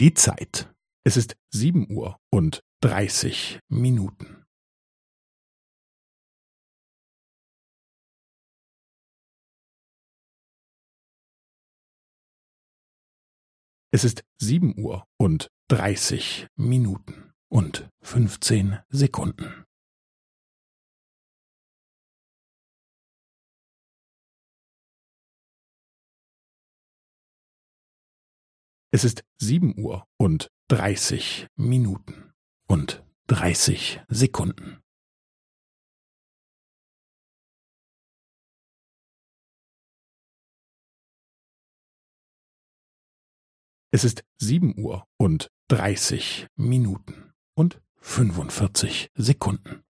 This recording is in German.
Die Zeit. Es ist sieben Uhr und dreißig Minuten. Es ist sieben Uhr und dreißig Minuten und fünfzehn Sekunden. Es ist sieben Uhr und dreißig Minuten und dreißig Sekunden. Es ist sieben Uhr und dreißig Minuten und fünfundvierzig Sekunden.